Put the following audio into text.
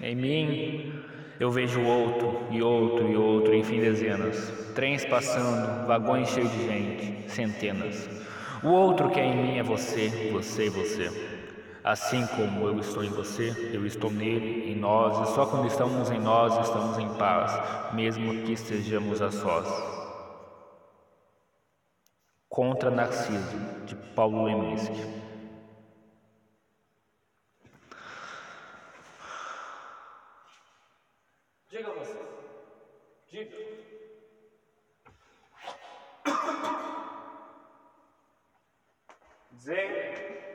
Em mim eu vejo outro, e outro, e outro, enfim dezenas. Trens passando, vagões cheios de gente, centenas. O outro que é em mim é você, você e você. Assim como eu estou em você, eu estou nele, em nós, e só quando estamos em nós estamos em paz, mesmo que estejamos a sós. Contra Narciso, de Paulo Leminski. Diga. Dizer